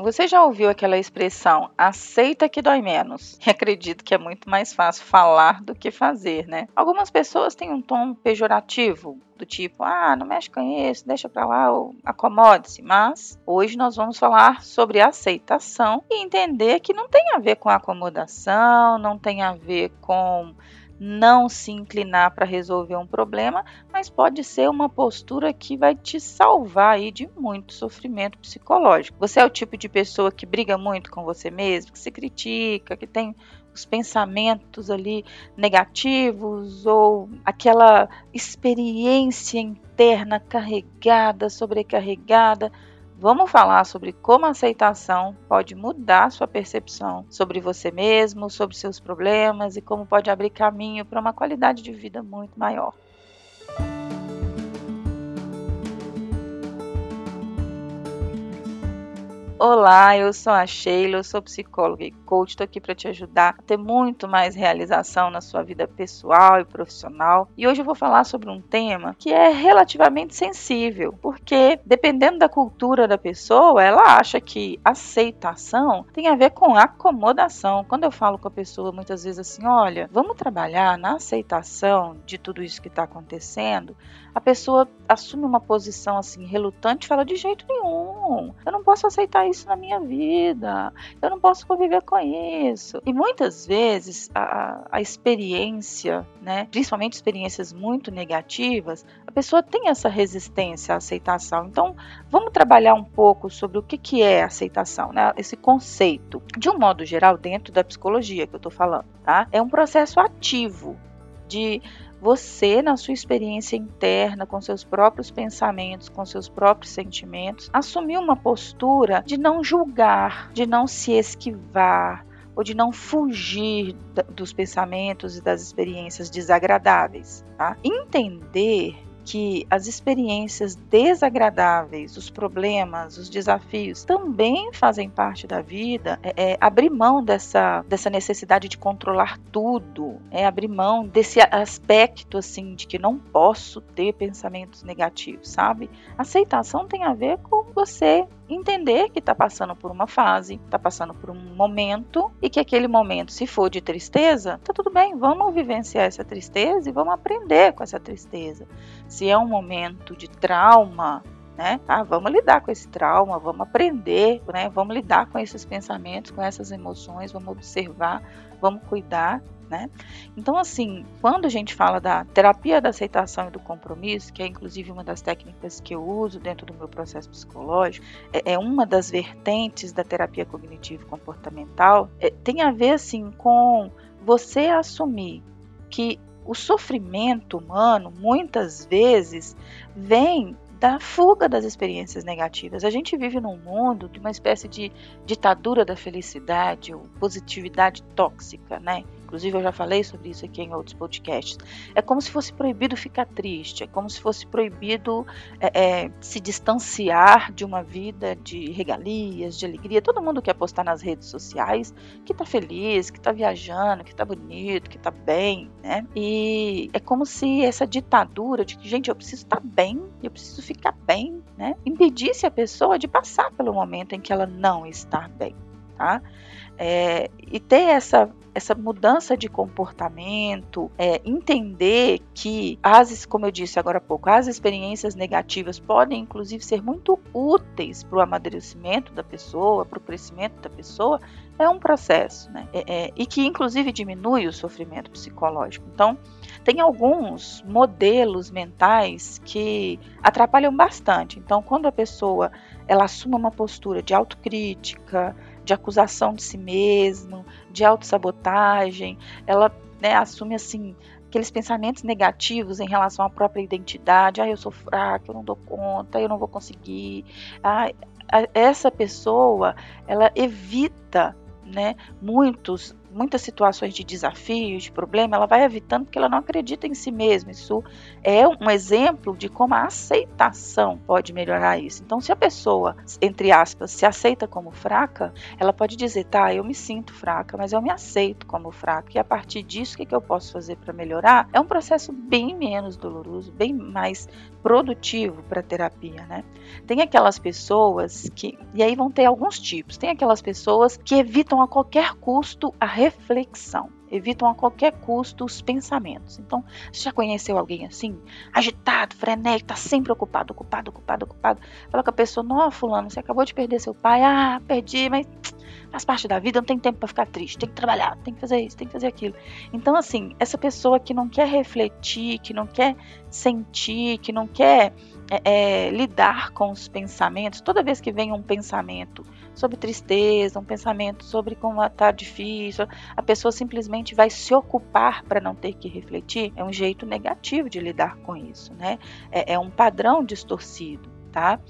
Você já ouviu aquela expressão aceita que dói menos? E acredito que é muito mais fácil falar do que fazer, né? Algumas pessoas têm um tom pejorativo, do tipo, ah, não mexe com isso, deixa pra lá, acomode-se. Mas hoje nós vamos falar sobre aceitação e entender que não tem a ver com acomodação, não tem a ver com não se inclinar para resolver um problema, mas pode ser uma postura que vai te salvar aí de muito sofrimento psicológico. Você é o tipo de pessoa que briga muito com você mesmo, que se critica, que tem os pensamentos ali negativos ou aquela experiência interna carregada, sobrecarregada. Vamos falar sobre como a aceitação pode mudar sua percepção sobre você mesmo, sobre seus problemas e como pode abrir caminho para uma qualidade de vida muito maior. Olá, eu sou a Sheila, eu sou psicóloga e coach, estou aqui para te ajudar a ter muito mais realização na sua vida pessoal e profissional. E hoje eu vou falar sobre um tema que é relativamente sensível, porque dependendo da cultura da pessoa, ela acha que aceitação tem a ver com acomodação. Quando eu falo com a pessoa muitas vezes assim, olha, vamos trabalhar na aceitação de tudo isso que está acontecendo, a pessoa assume uma posição assim relutante fala de jeito nenhum, eu não posso aceitar isso na minha vida, eu não posso conviver com isso. E muitas vezes a, a experiência, né, principalmente experiências muito negativas, a pessoa tem essa resistência à aceitação. Então, vamos trabalhar um pouco sobre o que, que é aceitação, né, esse conceito. De um modo geral, dentro da psicologia que eu estou falando, tá? É um processo ativo de você, na sua experiência interna, com seus próprios pensamentos, com seus próprios sentimentos, assumir uma postura de não julgar, de não se esquivar, ou de não fugir dos pensamentos e das experiências desagradáveis. Tá? Entender que as experiências desagradáveis, os problemas, os desafios também fazem parte da vida, é, é abrir mão dessa, dessa necessidade de controlar tudo, é abrir mão desse aspecto assim de que não posso ter pensamentos negativos, sabe? Aceitação tem a ver com você entender que está passando por uma fase, está passando por um momento e que aquele momento, se for de tristeza, tá tudo bem, vamos vivenciar essa tristeza e vamos aprender com essa tristeza. Se é um momento de trauma, né? Ah, vamos lidar com esse trauma, vamos aprender, né? Vamos lidar com esses pensamentos, com essas emoções, vamos observar, vamos cuidar né? Então, assim, quando a gente fala da terapia da aceitação e do compromisso, que é inclusive uma das técnicas que eu uso dentro do meu processo psicológico, é, é uma das vertentes da terapia cognitivo comportamental, é, tem a ver, assim, com você assumir que o sofrimento humano, muitas vezes, vem da fuga das experiências negativas. A gente vive num mundo de uma espécie de ditadura da felicidade ou positividade tóxica, né? Inclusive, eu já falei sobre isso aqui em outros podcasts. É como se fosse proibido ficar triste, é como se fosse proibido é, é, se distanciar de uma vida de regalias, de alegria. Todo mundo quer postar nas redes sociais que tá feliz, que tá viajando, que tá bonito, que tá bem, né? E é como se essa ditadura de que, gente, eu preciso estar tá bem, eu preciso ficar bem, né? Impedisse a pessoa de passar pelo momento em que ela não está bem, tá? É, e ter essa essa mudança de comportamento, é, entender que as, como eu disse agora há pouco, as experiências negativas podem inclusive ser muito úteis para o amadurecimento da pessoa, para o crescimento da pessoa, é um processo, né? É, é, e que inclusive diminui o sofrimento psicológico. Então, tem alguns modelos mentais que atrapalham bastante. Então, quando a pessoa ela assume uma postura de autocrítica, de acusação de si mesmo, de autossabotagem, ela né, assume assim aqueles pensamentos negativos em relação à própria identidade, ah, eu sou fraca, eu não dou conta, eu não vou conseguir. Ah, essa pessoa, ela evita né, muitos muitas situações de desafio, de problema, ela vai evitando porque ela não acredita em si mesma. Isso é um exemplo de como a aceitação pode melhorar isso. Então, se a pessoa, entre aspas, se aceita como fraca, ela pode dizer, tá, eu me sinto fraca, mas eu me aceito como fraca. E a partir disso, o que, eu posso fazer para melhorar? É um processo bem menos doloroso, bem mais produtivo para terapia, né? Tem aquelas pessoas que, e aí vão ter alguns tipos. Tem aquelas pessoas que evitam a qualquer custo a reflexão evitam a qualquer custo os pensamentos. Então, você já conheceu alguém assim? Agitado, frenético, tá sempre ocupado, ocupado, ocupado, ocupado. Fala com a pessoa, não, fulano, você acabou de perder seu pai. Ah, perdi, mas faz parte da vida, não tem tempo para ficar triste, tem que trabalhar, tem que fazer isso, tem que fazer aquilo. Então, assim, essa pessoa que não quer refletir, que não quer sentir, que não quer é, é, lidar com os pensamentos, toda vez que vem um pensamento sobre tristeza, um pensamento sobre como está difícil, a pessoa simplesmente vai se ocupar para não ter que refletir, é um jeito negativo de lidar com isso, né? É, é um padrão distorcido, tá?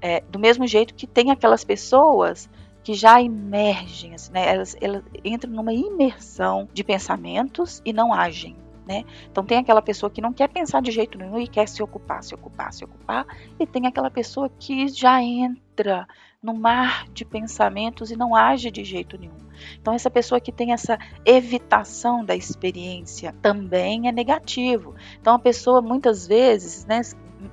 É, do mesmo jeito que tem aquelas pessoas que já emergem, assim, né? elas, elas entram numa imersão de pensamentos e não agem. Né? Então tem aquela pessoa que não quer pensar de jeito nenhum e quer se ocupar, se ocupar, se ocupar, e tem aquela pessoa que já entra no mar de pensamentos e não age de jeito nenhum. Então essa pessoa que tem essa evitação da experiência também é negativo. Então a pessoa muitas vezes, né,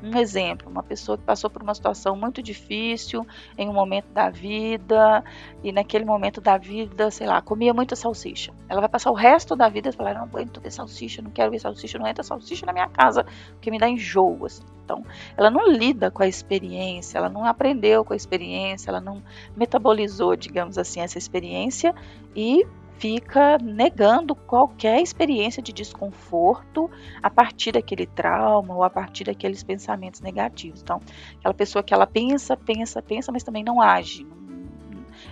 um exemplo, uma pessoa que passou por uma situação muito difícil em um momento da vida e naquele momento da vida, sei lá, comia muita salsicha. Ela vai passar o resto da vida falar: não aguento ver salsicha, não quero ver salsicha, não entra salsicha na minha casa, porque me dá enjoo. Assim. Então, ela não lida com a experiência, ela não aprendeu com a experiência, ela não metabolizou, digamos assim, essa experiência e fica negando qualquer experiência de desconforto a partir daquele trauma ou a partir daqueles pensamentos negativos. Então, aquela pessoa que ela pensa, pensa, pensa, mas também não age, não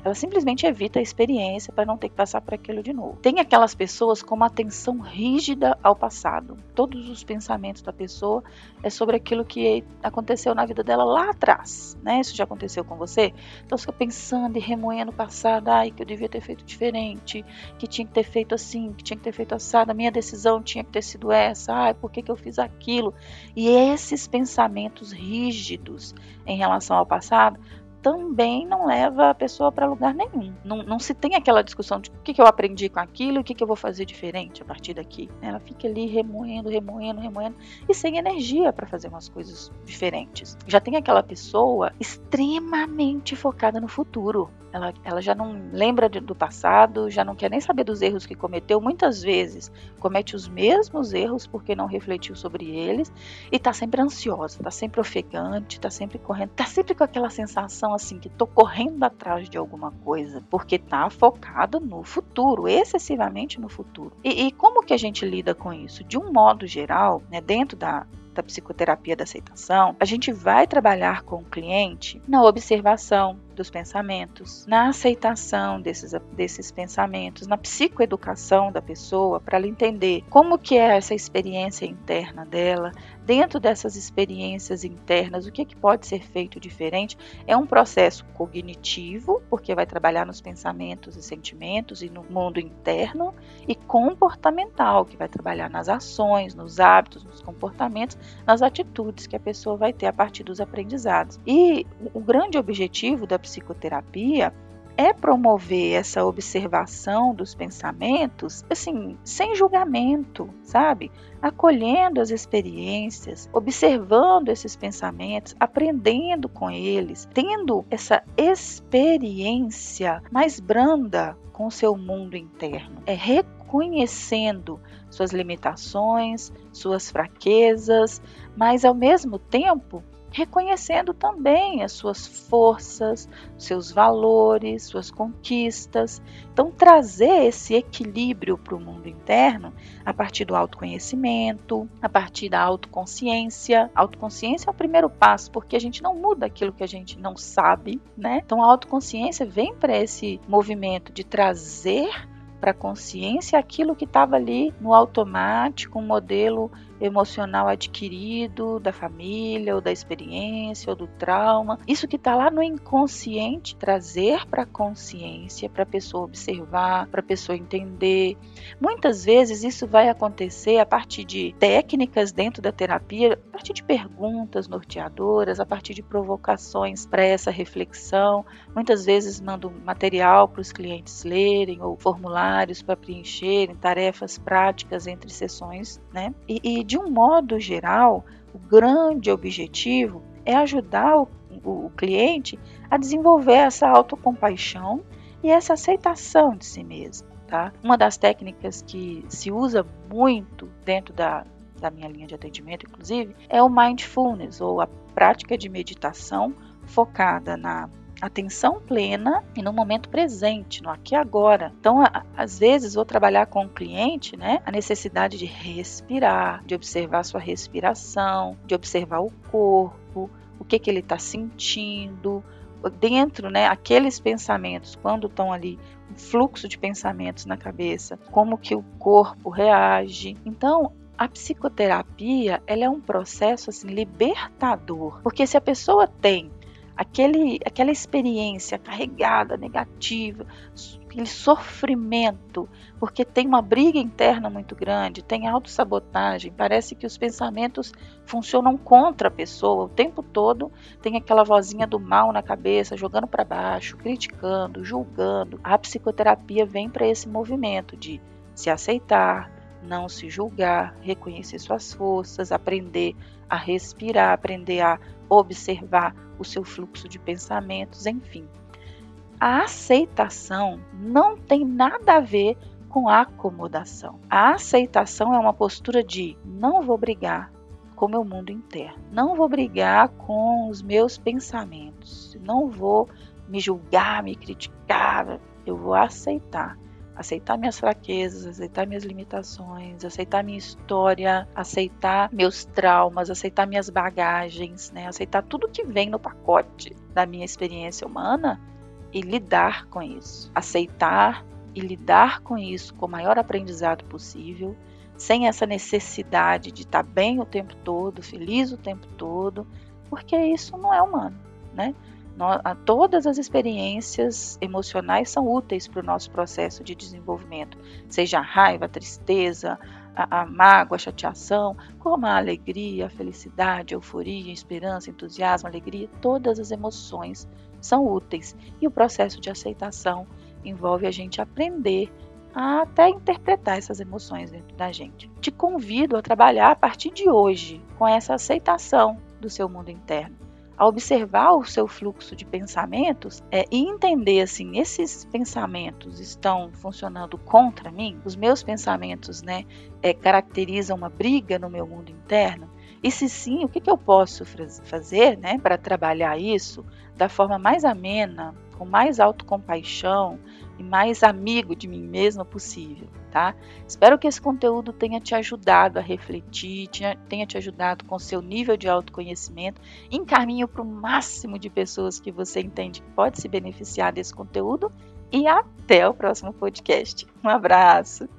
ela simplesmente evita a experiência para não ter que passar por aquilo de novo. Tem aquelas pessoas com uma atenção rígida ao passado. Todos os pensamentos da pessoa é sobre aquilo que aconteceu na vida dela lá atrás, né? Isso já aconteceu com você? Então fica pensando e remoendo o passado, ai, que eu devia ter feito diferente, que tinha que ter feito assim, que tinha que ter feito assado, a minha decisão tinha que ter sido essa, ai, por que, que eu fiz aquilo? E esses pensamentos rígidos em relação ao passado também não leva a pessoa para lugar nenhum. Não, não, se tem aquela discussão de o que, que eu aprendi com aquilo o que, que eu vou fazer diferente a partir daqui. Ela fica ali remoendo, remoendo, remoendo e sem energia para fazer umas coisas diferentes. Já tem aquela pessoa extremamente focada no futuro. Ela, ela já não lembra do passado, já não quer nem saber dos erros que cometeu. Muitas vezes comete os mesmos erros porque não refletiu sobre eles e está sempre ansiosa, está sempre ofegante, está sempre correndo, está sempre com aquela sensação assim que estou correndo atrás de alguma coisa, porque está focada no futuro, excessivamente no futuro. E, e como que a gente lida com isso? De um modo geral, né, dentro da, da psicoterapia da aceitação, a gente vai trabalhar com o cliente na observação dos pensamentos, na aceitação desses, desses pensamentos, na psicoeducação da pessoa, para ela entender como que é essa experiência interna dela, dentro dessas experiências internas, o que, é que pode ser feito diferente. É um processo cognitivo, porque vai trabalhar nos pensamentos e sentimentos e no mundo interno, e comportamental, que vai trabalhar nas ações, nos hábitos, nos comportamentos, nas atitudes que a pessoa vai ter a partir dos aprendizados. E o grande objetivo da psicoterapia é promover essa observação dos pensamentos, assim, sem julgamento, sabe? Acolhendo as experiências, observando esses pensamentos, aprendendo com eles, tendo essa experiência mais branda com o seu mundo interno. É reconhecendo suas limitações, suas fraquezas, mas ao mesmo tempo reconhecendo também as suas forças, seus valores, suas conquistas. Então, trazer esse equilíbrio para o mundo interno a partir do autoconhecimento, a partir da autoconsciência. A autoconsciência é o primeiro passo, porque a gente não muda aquilo que a gente não sabe, né? Então, a autoconsciência vem para esse movimento de trazer para a consciência aquilo que estava ali no automático, um modelo emocional adquirido da família, ou da experiência, ou do trauma. Isso que está lá no inconsciente, trazer para a consciência, para a pessoa observar, para a pessoa entender. Muitas vezes isso vai acontecer a partir de técnicas dentro da terapia, a partir de perguntas norteadoras, a partir de provocações para essa reflexão. Muitas vezes mando material para os clientes lerem ou formulários para preencherem, tarefas práticas entre sessões, né? E, e de um modo geral, o grande objetivo é ajudar o, o cliente a desenvolver essa autocompaixão e essa aceitação de si mesmo. Tá? Uma das técnicas que se usa muito dentro da, da minha linha de atendimento, inclusive, é o mindfulness, ou a prática de meditação focada na atenção plena e no momento presente, no aqui e agora. Então, a, às vezes, vou trabalhar com o cliente, né, a necessidade de respirar, de observar sua respiração, de observar o corpo, o que, que ele está sentindo, dentro, né, aqueles pensamentos, quando estão ali, um fluxo de pensamentos na cabeça, como que o corpo reage. Então, a psicoterapia, ela é um processo assim libertador, porque se a pessoa tem aquele, aquela experiência carregada, negativa, aquele sofrimento, porque tem uma briga interna muito grande, tem autossabotagem, parece que os pensamentos funcionam contra a pessoa o tempo todo, tem aquela vozinha do mal na cabeça, jogando para baixo, criticando, julgando. A psicoterapia vem para esse movimento de se aceitar, não se julgar, reconhecer suas forças, aprender a respirar, aprender a observar o seu fluxo de pensamentos, enfim. A aceitação não tem nada a ver com a acomodação. A aceitação é uma postura de não vou brigar com o meu mundo interno, não vou brigar com os meus pensamentos, não vou me julgar, me criticar, eu vou aceitar aceitar minhas fraquezas, aceitar minhas limitações, aceitar minha história, aceitar meus traumas, aceitar minhas bagagens, né? Aceitar tudo que vem no pacote da minha experiência humana e lidar com isso. Aceitar e lidar com isso com o maior aprendizado possível, sem essa necessidade de estar bem o tempo todo, feliz o tempo todo, porque isso não é humano, né? Todas as experiências emocionais são úteis para o nosso processo de desenvolvimento, seja a raiva, a tristeza, a, a mágoa, a chateação, como a alegria, a felicidade, a euforia, a esperança, entusiasmo, alegria, todas as emoções são úteis. E o processo de aceitação envolve a gente aprender a até interpretar essas emoções dentro da gente. Te convido a trabalhar a partir de hoje com essa aceitação do seu mundo interno a observar o seu fluxo de pensamentos é, e entender assim, esses pensamentos estão funcionando contra mim, os meus pensamentos né, é, caracterizam uma briga no meu mundo interno. E se sim, o que, que eu posso fazer né, para trabalhar isso da forma mais amena, com mais autocompaixão e mais amigo de mim mesma possível? tá? Espero que esse conteúdo tenha te ajudado a refletir, tenha te ajudado com seu nível de autoconhecimento. Encaminho para o máximo de pessoas que você entende que pode se beneficiar desse conteúdo e até o próximo podcast. Um abraço!